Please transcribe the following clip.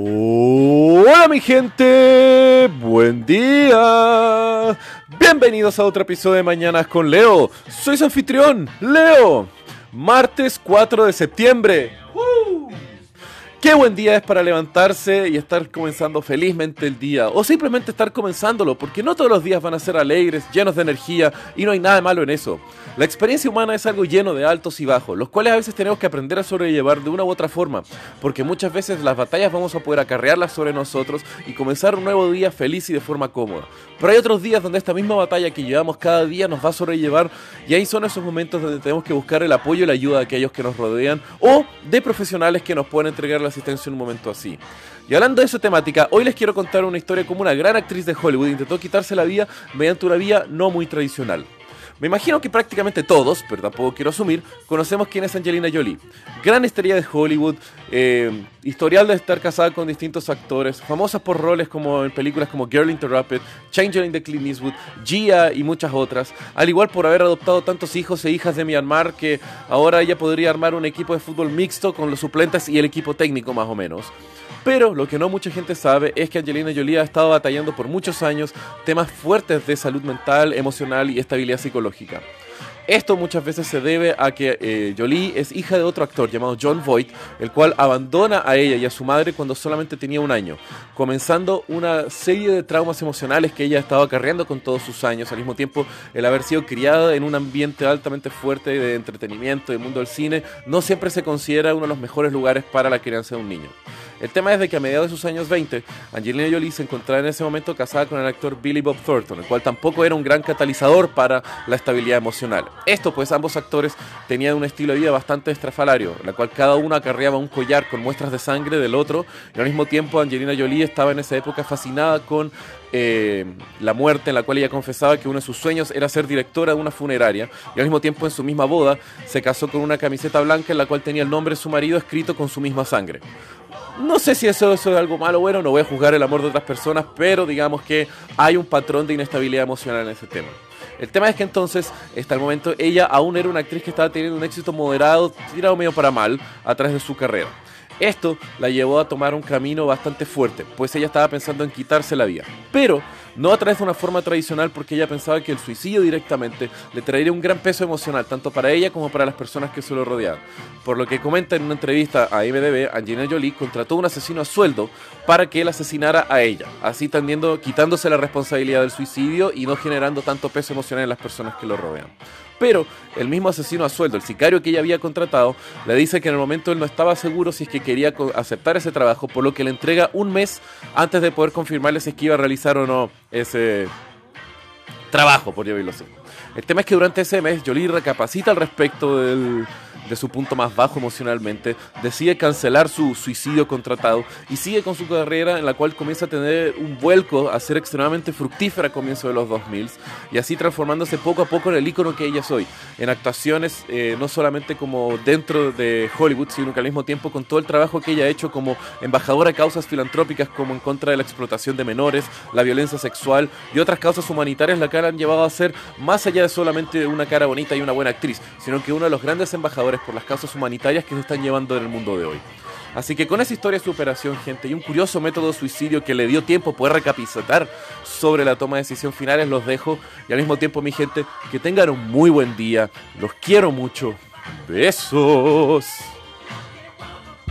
Hola mi gente, buen día. Bienvenidos a otro episodio de Mañanas con Leo. Soy su anfitrión, Leo. Martes 4 de septiembre. Qué buen día es para levantarse y estar comenzando felizmente el día. O simplemente estar comenzándolo, porque no todos los días van a ser alegres, llenos de energía, y no hay nada malo en eso. La experiencia humana es algo lleno de altos y bajos, los cuales a veces tenemos que aprender a sobrellevar de una u otra forma, porque muchas veces las batallas vamos a poder acarrearlas sobre nosotros y comenzar un nuevo día feliz y de forma cómoda. Pero hay otros días donde esta misma batalla que llevamos cada día nos va a sobrellevar y ahí son esos momentos donde tenemos que buscar el apoyo y la ayuda de aquellos que nos rodean o de profesionales que nos pueden entregar la asistencia en un momento así. Y hablando de esa temática, hoy les quiero contar una historia como una gran actriz de Hollywood intentó quitarse la vida mediante una vía no muy tradicional. Me imagino que prácticamente todos, pero tampoco quiero asumir, conocemos quién es Angelina Jolie. Gran estrella de Hollywood, eh, historial de estar casada con distintos actores, famosa por roles como en películas como Girl Interrupted, Changeling de Clint Eastwood, Gia y muchas otras. Al igual por haber adoptado tantos hijos e hijas de Myanmar que ahora ella podría armar un equipo de fútbol mixto con los suplentes y el equipo técnico más o menos. Pero lo que no mucha gente sabe es que Angelina Jolie ha estado batallando por muchos años temas fuertes de salud mental, emocional y estabilidad psicológica. Esto muchas veces se debe a que eh, Jolie es hija de otro actor llamado John Voight, el cual abandona a ella y a su madre cuando solamente tenía un año, comenzando una serie de traumas emocionales que ella estaba acarreando con todos sus años, al mismo tiempo el haber sido criada en un ambiente altamente fuerte de entretenimiento, del mundo del cine, no siempre se considera uno de los mejores lugares para la crianza de un niño. El tema es de que a mediados de sus años 20, Angelina Jolie se encontraba en ese momento casada con el actor Billy Bob Thornton, el cual tampoco era un gran catalizador para la estabilidad emocional. Esto pues ambos actores tenían un estilo de vida bastante estrafalario, en la cual cada uno acarreaba un collar con muestras de sangre del otro, y al mismo tiempo Angelina Jolie estaba en esa época fascinada con eh, la muerte en la cual ella confesaba que uno de sus sueños era ser directora de una funeraria y al mismo tiempo en su misma boda se casó con una camiseta blanca en la cual tenía el nombre de su marido escrito con su misma sangre. No sé si eso, es algo malo o bueno, no voy a juzgar el amor de otras personas, pero digamos que hay un patrón de inestabilidad emocional en ese tema. El tema es que entonces, hasta el momento, ella aún era una actriz que estaba teniendo un éxito moderado, tirado medio para mal, a través de su carrera. Esto la llevó a tomar un camino bastante fuerte, pues ella estaba pensando en quitarse la vida. Pero no a través de una forma tradicional porque ella pensaba que el suicidio directamente le traería un gran peso emocional, tanto para ella como para las personas que se lo rodeaban. Por lo que comenta en una entrevista a IMDB, Angelina Jolie contrató a un asesino a sueldo para que él asesinara a ella, así tendiendo, quitándose la responsabilidad del suicidio y no generando tanto peso emocional en las personas que lo rodean. Pero el mismo asesino a sueldo, el sicario que ella había contratado, le dice que en el momento él no estaba seguro si es que quería aceptar ese trabajo, por lo que le entrega un mes antes de poder confirmarle si es que iba a realizar o no ese trabajo, por decirlo así. El tema es que durante ese mes Jolie recapacita al respecto del, de su punto más bajo emocionalmente, decide cancelar su suicidio contratado y sigue con su carrera en la cual comienza a tener un vuelco a ser extremadamente fructífera a comienzo de los 2000 y así transformándose poco a poco en el ícono que ella es hoy, en actuaciones eh, no solamente como dentro de Hollywood, sino que al mismo tiempo con todo el trabajo que ella ha hecho como embajadora de causas filantrópicas como en contra de la explotación de menores, la violencia sexual y otras causas humanitarias la que han llevado a ser más allá de solamente una cara bonita y una buena actriz, sino que uno de los grandes embajadores por las causas humanitarias que se están llevando en el mundo de hoy. Así que con esa historia de superación, gente, y un curioso método de suicidio que le dio tiempo a poder recapacitar sobre la toma de decisión finales, los dejo. Y al mismo tiempo, mi gente, que tengan un muy buen día. Los quiero mucho. Besos.